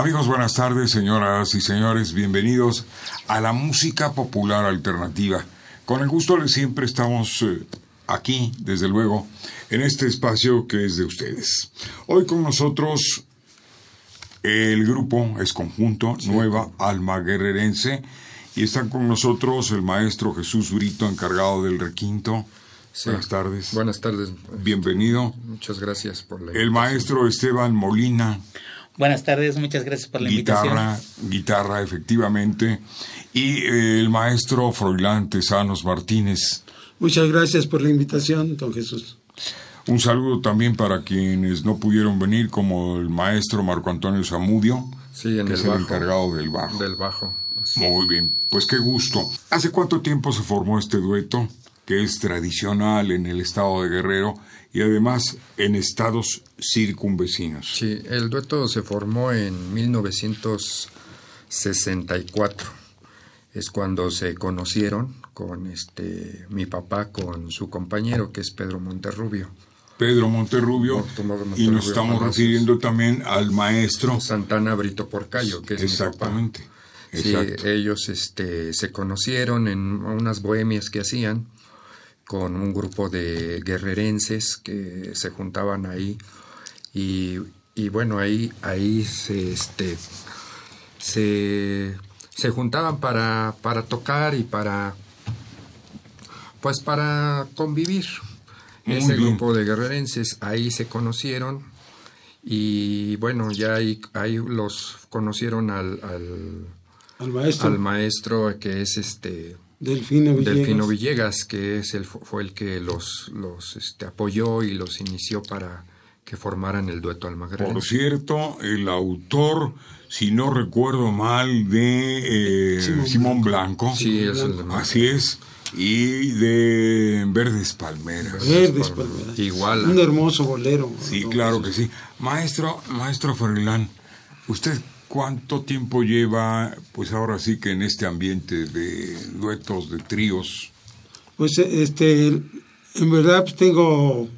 Amigos, buenas tardes, señoras y señores, bienvenidos a la música popular alternativa. Con el gusto de siempre estamos eh, aquí, desde luego, en este espacio que es de ustedes. Hoy con nosotros el grupo es conjunto Nueva Alma Guerrerense y están con nosotros el maestro Jesús Brito, encargado del requinto. Buenas tardes. Buenas tardes. Bienvenido. Muchas gracias por la El maestro Esteban Molina. Buenas tardes, muchas gracias por la guitarra, invitación. Guitarra, efectivamente. Y eh, el maestro Froilán Tesanos Martínez. Muchas gracias por la invitación, don Jesús. Un saludo también para quienes no pudieron venir, como el maestro Marco Antonio Zamudio, Sí, en que el es el encargado del bajo. Del bajo. Muy bien, pues qué gusto. ¿Hace cuánto tiempo se formó este dueto, que es tradicional en el estado de Guerrero y además en estados circunvecinos? Sí, el dueto se formó en 1964. Es cuando se conocieron con este mi papá con su compañero que es Pedro Monterrubio. Pedro Monterrubio, Monterrubio, y nos estamos refiriendo también al maestro. Santana Brito Porcayo, que es Exactamente. mi papá. Sí, ellos este, se conocieron en unas bohemias que hacían con un grupo de guerrerenses que se juntaban ahí y, y bueno ahí ahí se este se, se juntaban para, para tocar y para pues para convivir Muy ese bien. grupo de guerrerenses ahí se conocieron y bueno ya ahí, ahí los conocieron al, al, Al maestro al maestro que es este Delfino Villegas. Delfino Villegas, que es el, fue el que los, los este, apoyó y los inició para que formaran el dueto Por almagrense. cierto, el autor, si no recuerdo mal, de eh, Simón, Simón Blanco. Sí, es el de Así es. Y de Verdes Palmeras. Verdes palmeras. Igual. Un hermoso bolero. Sí, claro que sí. Maestro, maestro Ferlán, ¿usted cuánto tiempo lleva, pues ahora sí que en este ambiente de duetos, de tríos? Pues este, en verdad pues, tengo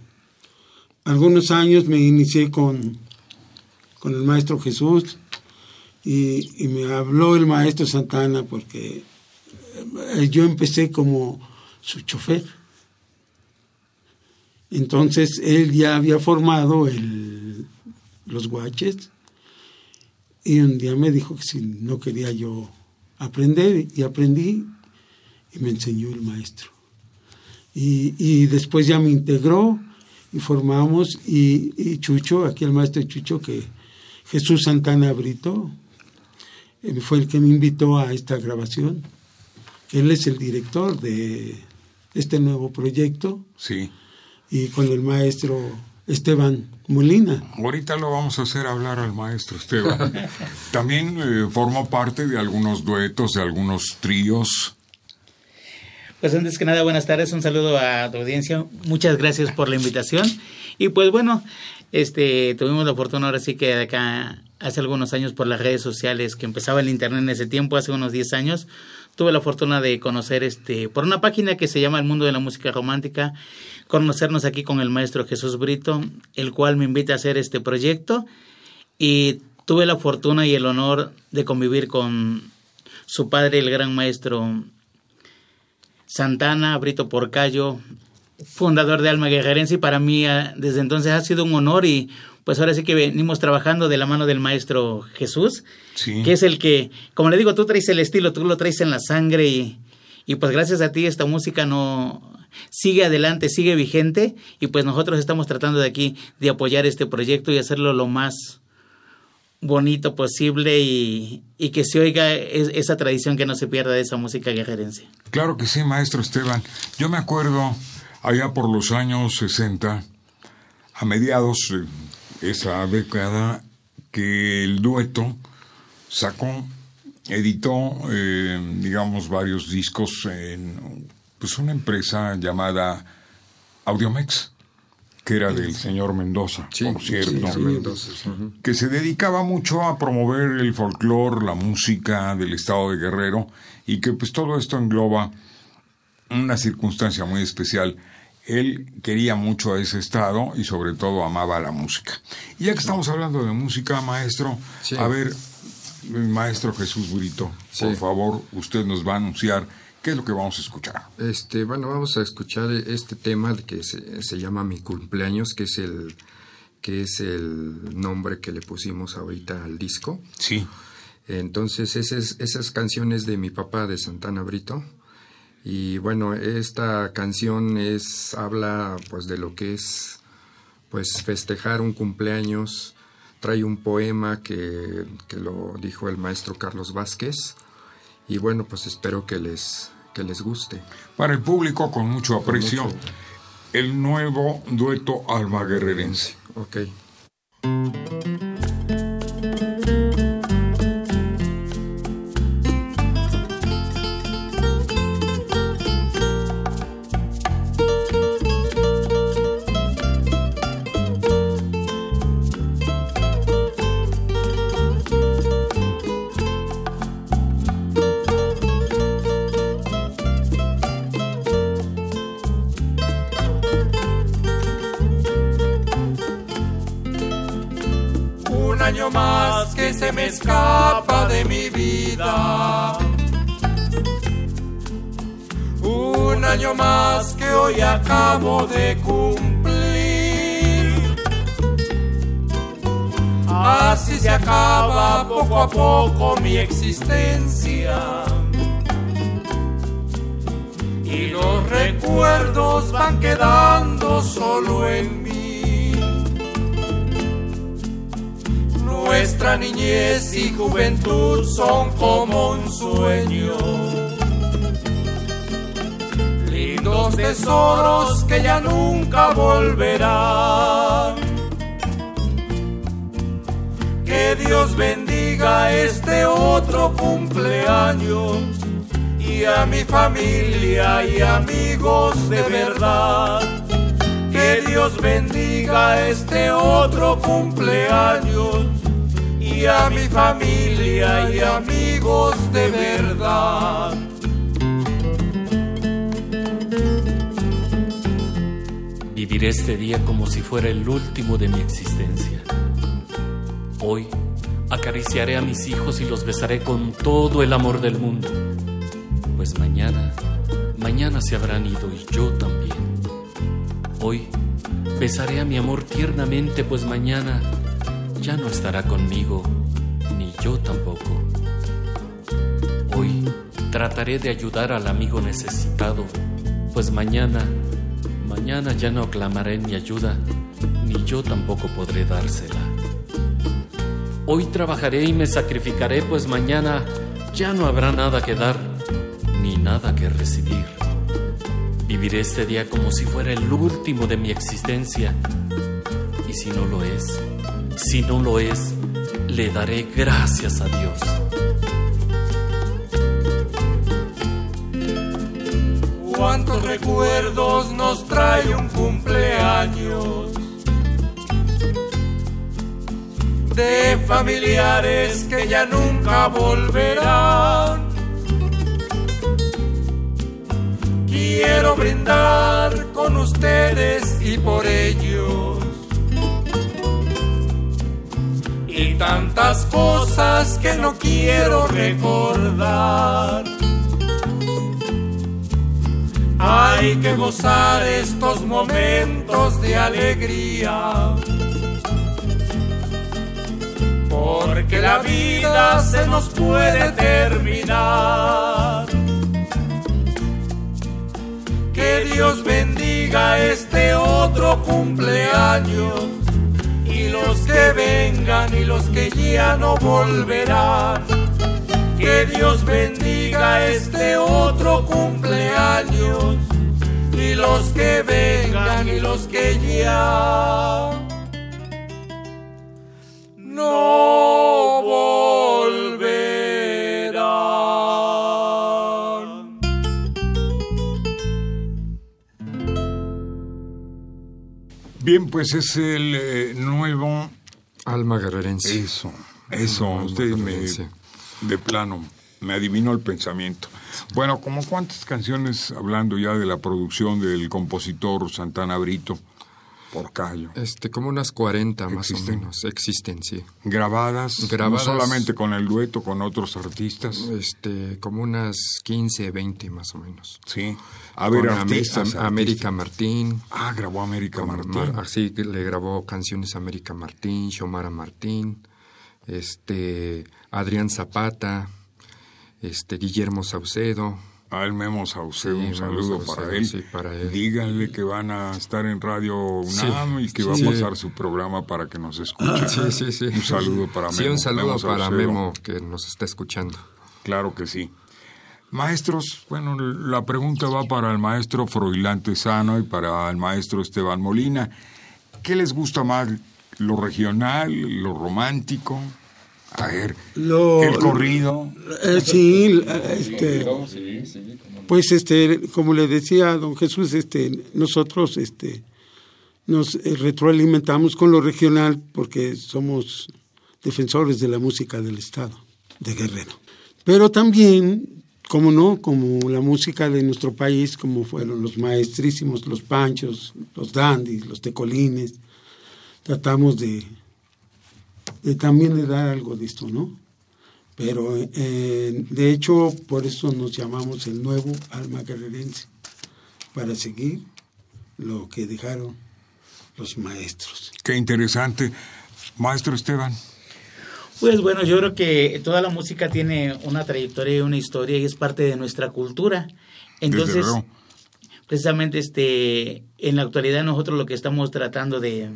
algunos años, me inicié con, con el maestro Jesús y, me habló el maestro Santana porque eh, yo empecé como su chofer. Entonces él ya había formado el, los guaches y un día me dijo que si no quería yo aprender y aprendí y me enseñó el maestro. Y, y después ya me integró y formamos y, y Chucho, aquí el maestro Chucho, que Jesús Santana Brito, fue el que me invitó a esta grabación. Él es el director de este nuevo proyecto Sí. y con el maestro Esteban Molina. Ahorita lo vamos a hacer hablar al maestro Esteban. También eh, formó parte de algunos duetos, de algunos tríos. Pues antes que nada, buenas tardes, un saludo a tu audiencia. Muchas gracias por la invitación. Y pues bueno, este tuvimos la fortuna ahora sí que de acá hace algunos años por las redes sociales que empezaba el internet en ese tiempo, hace unos 10 años, tuve la fortuna de conocer este por una página que se llama El Mundo de la Música Romántica, conocernos aquí con el maestro Jesús Brito, el cual me invita a hacer este proyecto y tuve la fortuna y el honor de convivir con su padre, el gran maestro Santana, Brito Porcayo, fundador de Alma Guerrerense y para mí ah, desde entonces ha sido un honor y pues ahora sí que venimos trabajando de la mano del maestro Jesús, Sí. que es el que, como le digo, tú traes el estilo, tú lo traes en la sangre y, y pues gracias a ti esta música no sigue adelante, sigue vigente y pues nosotros estamos tratando de aquí de apoyar este proyecto y hacerlo lo más bonito posible y, que se oiga esa tradición que no se pierda de esa música guerrerense. Claro que sí, maestro Esteban. Yo me acuerdo allá por los años 60, a mediados de esa década, que el dueto sacó, editó, eh, digamos, varios discos en pues, una empresa llamada Audiomex que era del señor Mendoza, por cierto, que se dedicaba mucho a promover el folclore, la música del estado de Guerrero, y que pues todo esto engloba una circunstancia muy especial. Él quería mucho a ese estado y sobre todo amaba la música. Y ya que estamos hablando de música, maestro, a ver, maestro Jesús Burito, por favor, usted nos va a anunciar ¿Qué es lo que vamos a escuchar? Este, bueno, vamos a escuchar este tema que se, llama Mi cumpleaños, que es el que es el nombre que le pusimos ahorita al disco. Sí. Entonces, esas, esas canciones de mi papá de Santana Brito. Y bueno, esta canción es habla pues de lo que es pues festejar un cumpleaños. Trae un poema que, que lo dijo el maestro Carlos Vázquez y bueno, pues espero que les, que les guste. Para el público, con mucho aprecio, el nuevo dueto alma guerrerense. Me escapa de mi vida. Un año más que hoy acabo de cumplir. Así se acaba poco a poco mi existencia. Y los recuerdos van quedando solo en mí. Nuestra niñez y juventud son como un sueño. Lindos tesoros que ya nunca volverán. Que Dios bendiga este otro cumpleaños y a mi familia y amigos de verdad. Que Dios bendiga este otro cumpleaños a mi familia y amigos de verdad. Viviré este día como si fuera el último de mi existencia. Hoy acariciaré a mis hijos y los besaré con todo el amor del mundo. Pues mañana, mañana se habrán ido y yo también. Hoy besaré a mi amor tiernamente, pues mañana ya no estará conmigo, ni yo tampoco. Hoy trataré de ayudar al amigo necesitado, pues mañana, mañana ya no clamaré mi ayuda, ni yo tampoco podré dársela. Hoy trabajaré y me sacrificaré, pues mañana ya no habrá nada que dar, ni nada que recibir. Viviré este día como si fuera el último de mi existencia, y si no lo es, si no lo es, le daré gracias a Dios. Cuántos recuerdos nos trae un cumpleaños de familiares que ya nunca volverán. Quiero brindar con ustedes y por ellos tantas cosas que no quiero recordar. Hay que gozar estos momentos de alegría, porque la vida se nos puede terminar. Que Dios bendiga este otro cumpleaños los que vengan y los que ya no volverán. Que Dios bendiga este otro cumpleaños y los que vengan y los que ya Bien, pues es el eh, nuevo... Alma guerrerense. Eso, eso, Alma usted me, de plano, me adivinó el pensamiento. Bueno, como cuántas canciones, hablando ya de la producción del compositor Santana Brito, por Cayo, Este, como unas 40 más ¿Existen? o menos. Existen, sí. grabadas, Grabadas. no solamente con el dueto, con otros artistas, Este, como unas 15, 20 más o menos. sí. A ver, Con artistas, Am- América Martín. Ah, grabó América Martín. Mar- así que le grabó canciones a América Martín, Xiomara Martín, este, Adrián Zapata, este, Guillermo Saucedo. Al Memo Saucedo, Sí, un saludo Saucedo, para él. sí, para él. Díganle que van a estar en Radio UNAM y que va a pasar su programa para que nos escuchen. Sí, sí, sí. Un saludo para Memo. Sí, un saludo Memo para Saucedo. Memo que nos está escuchando. Claro que sí. Maestros, bueno, la pregunta va para el maestro Froilán Tesano y para el maestro Esteban Molina. ¿Qué les gusta más, lo regional, lo romántico? A ver, Lo- el corrido. Eh, sí, este, pues este, como le decía don Jesús, este, nosotros este, nos eh, retroalimentamos con lo regional porque somos defensores de la música del Estado, de Guerrero. Pero también, como no, como la música de nuestro país, como fueron los maestrísimos, los panchos, los dandis, los tecolines, tratamos de, de también de dar algo de esto, ¿no? Pero eh, de hecho, por eso nos llamamos el nuevo alma guerrerense, para seguir lo que dejaron los maestros. Qué interesante. Maestro Esteban. Pues bueno, yo creo que toda la música tiene una trayectoria y una historia y es parte de nuestra cultura. Entonces, Desde luego. precisamente este, en la actualidad nosotros lo que estamos tratando de,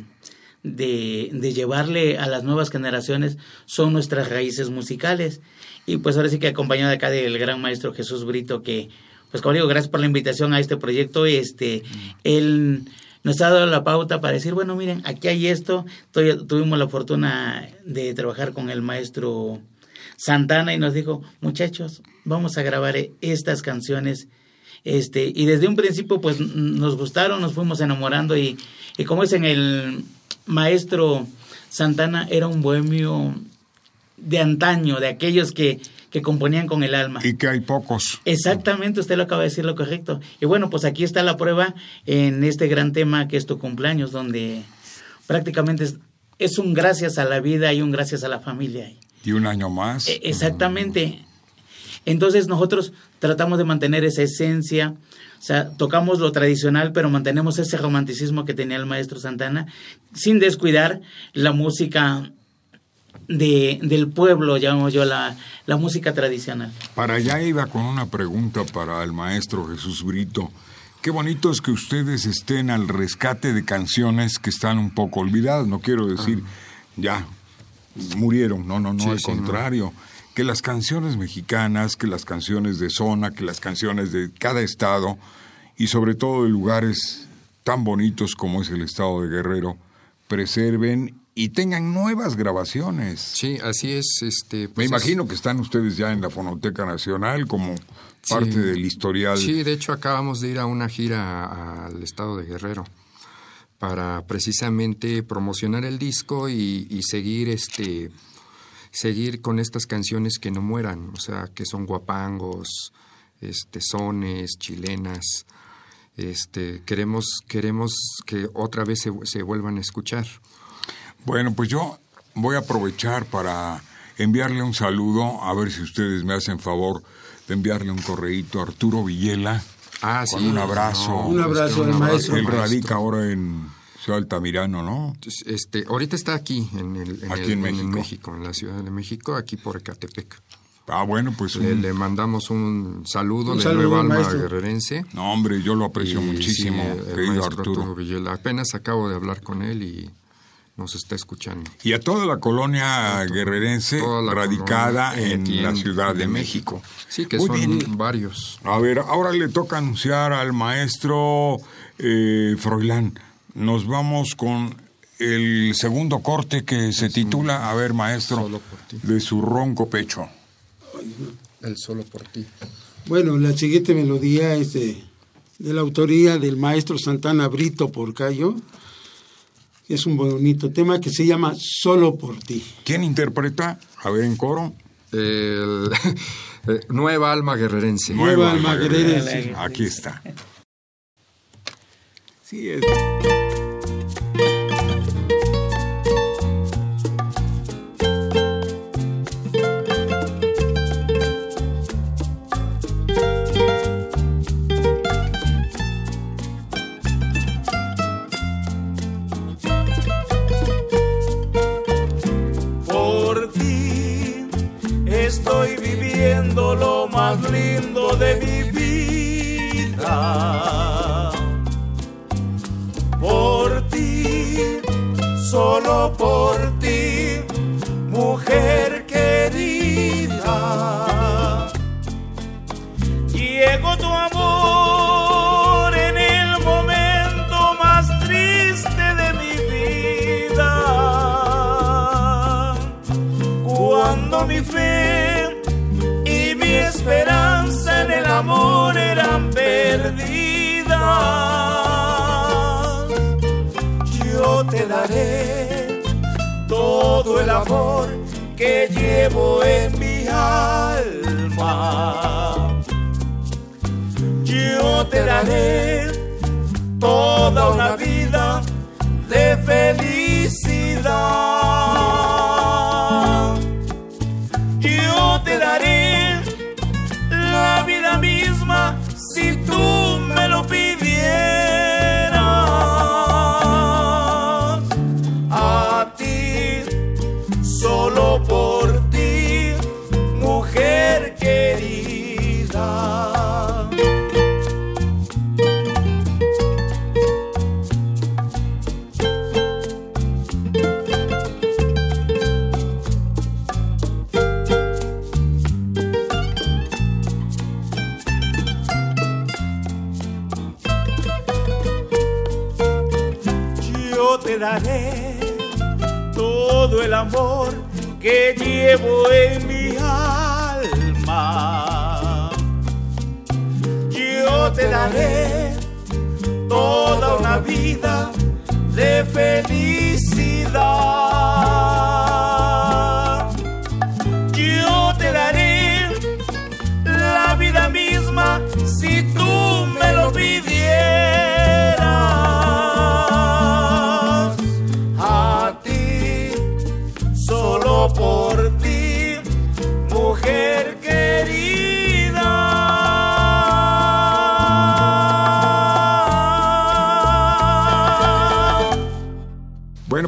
de, de llevarle a las nuevas generaciones son nuestras raíces musicales. Y pues ahora sí que acompañado acá del gran maestro Jesús Brito, que, pues como digo, gracias por la invitación a este proyecto. Este, él nos ha dado la pauta para decir, bueno, miren, aquí hay esto. Tu- Tuvimos la fortuna de trabajar con el maestro Santana y nos dijo, muchachos, vamos a grabar estas canciones. Este, y desde un principio, pues nos gustaron, nos fuimos enamorando y, y como es en el maestro Santana, era un bohemio de antaño, de aquellos que, que componían con el alma. Y que hay pocos. Exactamente, usted lo acaba de decir lo correcto. Y bueno, pues aquí está la prueba en este gran tema que es tu cumpleaños, donde prácticamente es, es un gracias a la vida y un gracias a la familia. Y un año más. E- Exactamente. Entonces nosotros tratamos de mantener esa esencia, o sea, tocamos lo tradicional, pero mantenemos ese romanticismo que tenía el maestro Santana, sin descuidar la música de, del pueblo, llamamos yo, la, la música tradicional. Para allá iba con una pregunta para el maestro Jesús Brito. Qué bonito es que ustedes estén al rescate de canciones que están un poco olvidadas. No quiero decir, ya, murieron. No, no, no, Sí, al sí, no. Que las canciones mexicanas, que las canciones de zona, que las canciones de cada estado, y sobre todo de lugares tan bonitos como es el estado de Guerrero, preserven y tengan nuevas grabaciones. Sí, así es. Este, Me pues, imagino que están ustedes ya en la Fonoteca Nacional como parte Sí. del historial. Sí, de hecho acabamos de ir a una gira al estado de Guerrero para precisamente promocionar el disco y, y seguir este seguir con estas canciones que no mueran, o sea, que son guapangos, este sones, chilenas. Este, queremos queremos que otra vez se, se vuelvan a escuchar. Bueno, pues yo voy a aprovechar para enviarle un saludo, a ver si ustedes me hacen favor de enviarle un correíto a Arturo Villela. Ah, Con sí, un abrazo. no, Un abrazo este, al maestro. Él radica ahora en Ciudad Altamirano, ¿no? Este, ahorita está aquí, en, el, en, Aquí el- en en México. México, en la Ciudad de México, aquí por Ecatepec. Ah, bueno, pues Le, un- le mandamos un saludo Un de saludo, Nueva Alma maestro. Guerrerense. No, hombre, yo lo aprecio Y, muchísimo, sí, el querido Arturo. Arturo Villela. Apenas acabo de hablar con él y nos está escuchando. Y a toda la colonia guerrerense radicada en la Ciudad de, México. Sí, que son varios. A ver, ahora le toca anunciar al maestro eh, Froilán. Nos vamos con el segundo corte que se titula, a ver, maestro, de su ronco pecho. El solo por ti. Bueno, la siguiente melodía es de, de la autoría del maestro Santana Brito Porcayo es un bonito tema que se llama Solo por ti. ¿Quién interpreta? A ver, en coro. El, eh, Nueva Alma Guerrerense. Nueva, Alma, Guerrerense. Aquí está. Sí, es. De mi vida. Por ti, solo por ti, mujer querida. Llegó tu amor en el momento más triste de mi vida. Cuando mi fe amor eran perdidas. Yo te daré todo el amor que llevo en mi alma. Yo te daré toda una vida de felicidad.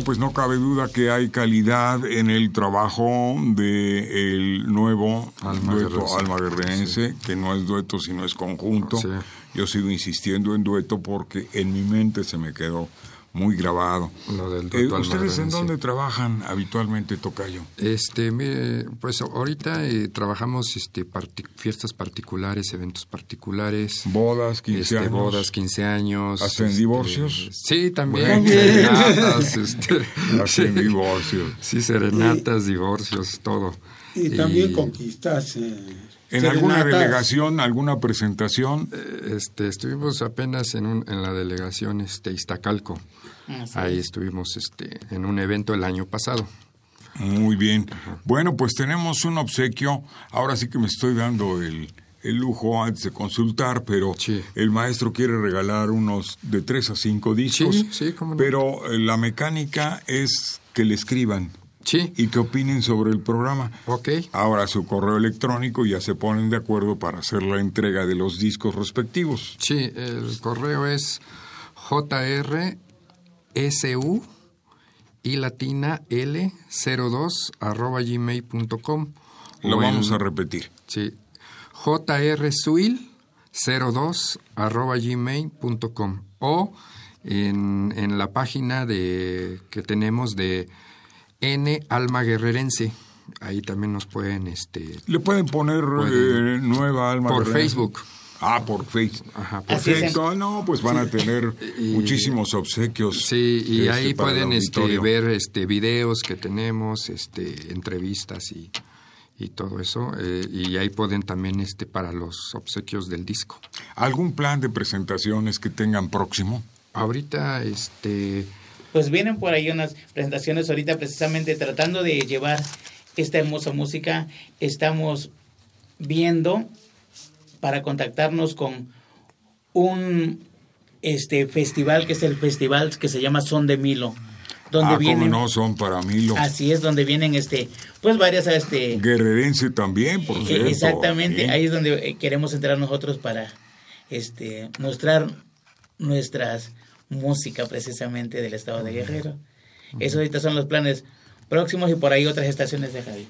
Pues no cabe duda que hay calidad en el trabajo de el nuevo Alma dueto Alma Guerrerense, que no es dueto sino es conjunto. Yo sigo insistiendo en dueto porque en mi mente se me quedó muy grabado. Eh, ¿Ustedes en dónde trabajan habitualmente, Tocayo? Este, pues ahorita eh, trabajamos este, fiestas particulares, eventos particulares. Bodas, 15 este, años. Bodas, 15 años. ¿Hasta en este, divorcios? Sí, también. Serenatas. Hasta en divorcios. Sí, serenatas, divorcios, todo. Y también conquistas. ¿En alguna delegación, alguna presentación? Eh, este, estuvimos apenas en, un, en la delegación este, Iztacalco. Ahí estuvimos este, en un evento el año pasado. Muy bien. Bueno, pues tenemos un obsequio. Ahora sí que me estoy dando el, el lujo antes de consultar, pero el maestro quiere regalar unos de tres a cinco discos. Sí, sí, cómo no. Pero eh, la mecánica es que le escriban. Sí. Y que opinen sobre el programa. Ok. Ahora su correo electrónico ya se ponen de acuerdo para hacer la entrega de los discos respectivos. Sí, el correo es jr su y latina l02 arroba gmail.com. Lo vamos a repetir. Sí. jrsuil 02 arroba gmail.com o en, en la página de que tenemos de N Alma Guerrerense. Ahí también nos pueden este Le pueden poner Pueden. eh, nueva alma. por. Facebook. Ah, por Facebook. Ajá, por Así. No, pues van a tener Y- muchísimos obsequios. Sí, y este, ahí el pueden este, ver este videos que tenemos, este entrevistas y, y todo eso. eh, y ahí pueden también este para los obsequios del disco. ¿Algún plan de presentaciones que tengan próximo? Ahorita este Pues vienen por ahí unas presentaciones ahorita precisamente tratando de llevar esta hermosa música. Estamos viendo para contactarnos con un este festival que es el festival que se llama Son de Milo, donde ah, vienen cómo no, son para mí los así es donde vienen este pues varias este guerrerense también, por Eh, cierto. Exactamente, ¿eh? ahí es donde eh, queremos entrar nosotros para este mostrar nuestras música precisamente del estado de Guerrero. Esos ahorita son los planes próximos y por ahí otras estaciones de radio.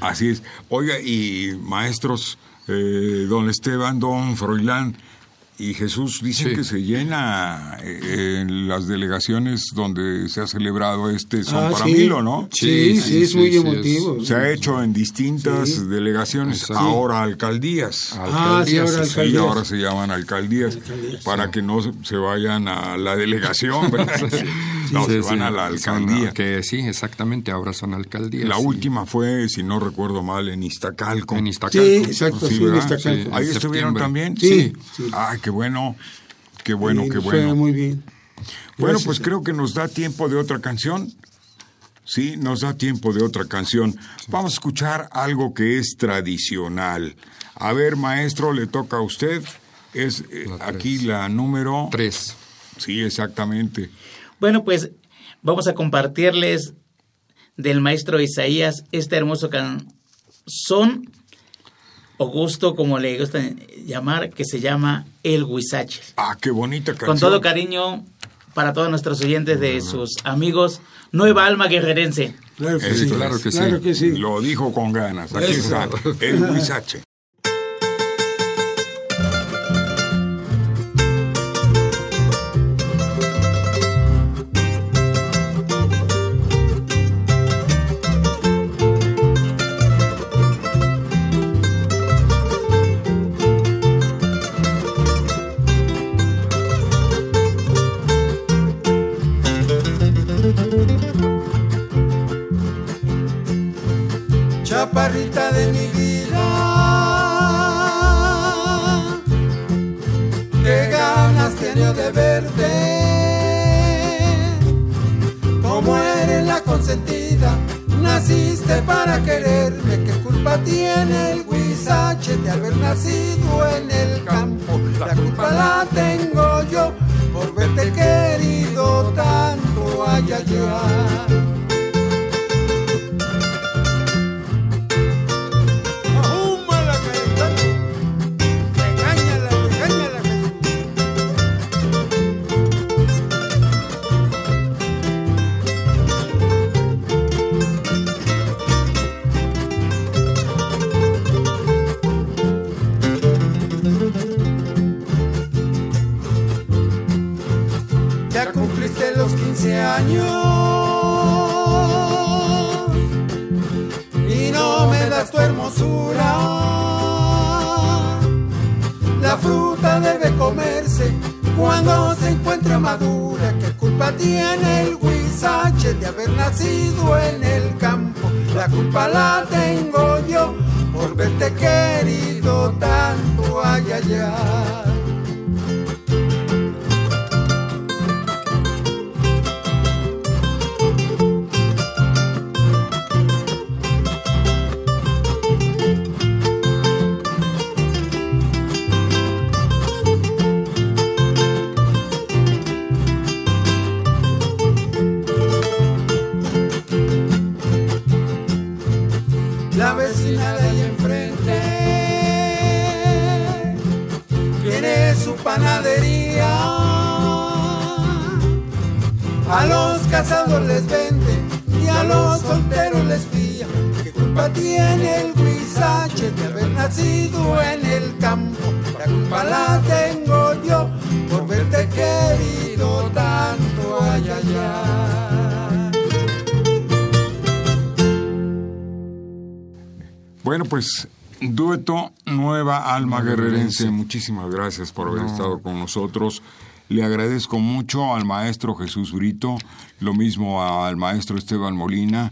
Así es. Oiga, y maestros, eh, don Esteban, don Froilán y Jesús dicen Sí. que se llena eh, en las delegaciones donde se ha celebrado este Son Ah, para sí. Milo, ¿no? Sí, Sí, es sí, muy sí, emotivo. Se ha hecho en distintas Sí. delegaciones, Exacto. ahora alcaldías. Ah, sí, ahora sí, sí. Y alcaldías. ahora se llaman alcaldías, Alcaldías, para que no se- se vayan a la delegación, no, Sí, se sí, van a la son, alcaldía. que sí, exactamente, ahora son alcaldías. La última fue, si no recuerdo mal, en Iztacalco. en Iztacalco. Sí, exacto, sí, en Iztacalco. Ahí en estuvieron también. Sí. Ah, qué bueno. Qué bueno, qué bueno. Fue muy bien. Bueno, Gracias. pues creo que nos da tiempo de otra canción. Sí, nos da tiempo de otra canción. Vamos a escuchar algo que es tradicional. A ver, maestro, le toca a usted. Es eh, La aquí la número... Tres. Sí, exactamente. Bueno, pues vamos a compartirles del maestro Isaías este hermoso canción o gusto, como le gusta llamar, que se llama El Huizache. Ah, qué bonita canción. Con todo cariño para todos nuestros oyentes de sus amigos Nueva Alma Guerrerense. Claro que Eso sí. Claro que sí. Claro que sí. Lo dijo con ganas. Aquí Eso. está. El Huizache. Consentida, naciste para quererme. ¿Qué culpa tiene el huizache de haber nacido en el campo? La culpa la tengo yo por verte querido tanto allá allá. Ahúmala, La fruta debe comerse cuando se encuentra madura. ¿Qué culpa tiene el huizache de haber nacido en el campo? La culpa la tengo yo por verte querido tanto ay, ay, ay. casados les vende y a los solteros les fía. ¿Qué culpa tiene el guisache de haber nacido en el campo? La culpa la tengo yo por verte querido tanto, ay, ay. Bueno, pues dueto Nueva Alma Guerrerense, muchísimas gracias por haber estado con nosotros. Le agradezco mucho al maestro Jesús Brito, lo mismo al maestro Esteban Molina,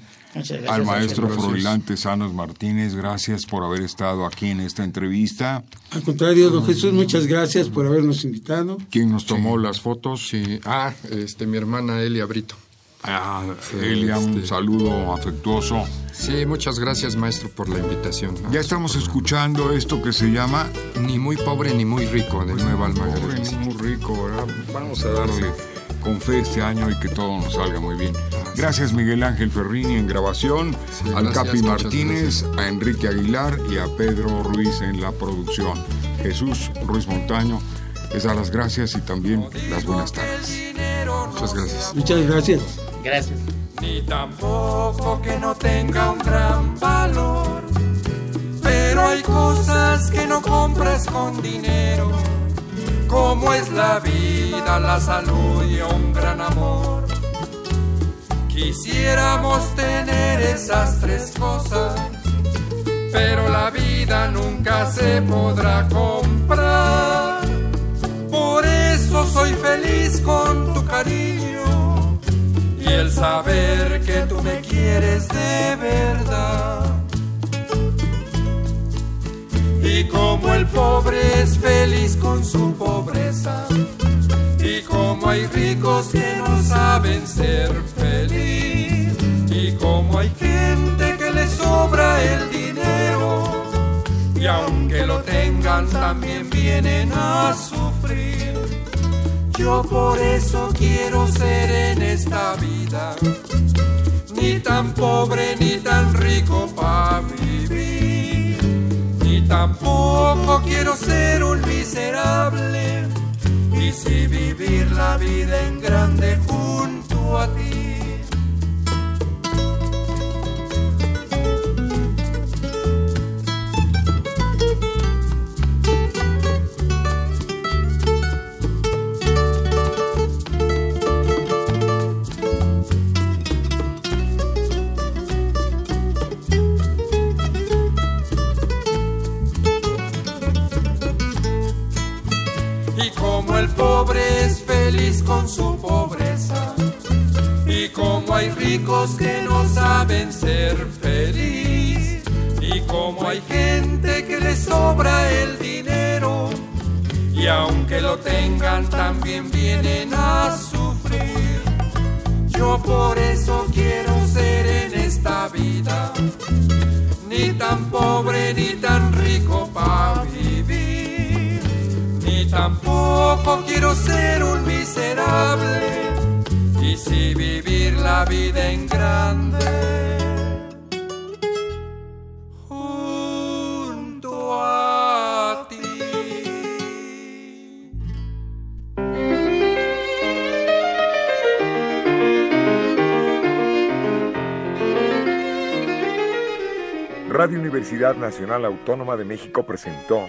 al maestro Froilán Tesanos Martínez, gracias por haber estado aquí en esta entrevista. Al contrario, don Jesús, muchas gracias por habernos invitado. ¿Quién nos tomó las fotos? Sí, ah, este, mi hermana Elia Brito. Ah, Elia, un este- saludo afectuoso. Sí, muchas gracias, maestro, por la invitación. Ya estamos escuchando esto que se llama Ni muy pobre ni muy rico, de Nueva Alma Pobre, Guerrerense. muy rico, ¿verdad? Vamos a darle con fe este año y que todo nos salga muy bien. Gracias Miguel Ángel Ferrini en grabación, Sí, al gracias, Capi Martínez, a Enrique Aguilar y a Pedro Ruiz en la producción. Jesús Ruiz Montaño les da las gracias y también las buenas tardes. Muchas gracias. Muchas gracias. Gracias. ni tampoco que no tenga un gran valor. Pero hay cosas que no compras con dinero, como es la vida, la salud y un gran amor. Quisiéramos tener esas tres cosas, pero la vida nunca se podrá comprar. Por eso soy feliz con tu cariño y el saber que tú me quieres de verdad. Y como el pobre es feliz con su pobreza, y como hay ricos que no saben ser feliz, y como hay gente que le sobra el dinero, y aunque lo tengan también vienen a sufrir. Yo por eso quiero ser en esta vida, ni tan pobre ni tan rico para vivir, ni tampoco quiero ser un miserable, y si vivir la vida en grande junto a ti. Feliz con su pobreza, y como hay ricos que no saben ser feliz, y como hay gente que le sobra el dinero, y aunque lo tengan también vienen a sufrir. Yo por eso quiero ser en esta vida, ni tan pobre ni tan rico ni tampoco quiero ser un miserable y si vivir la vida en grande. Radio Universidad Nacional Autónoma de México presentó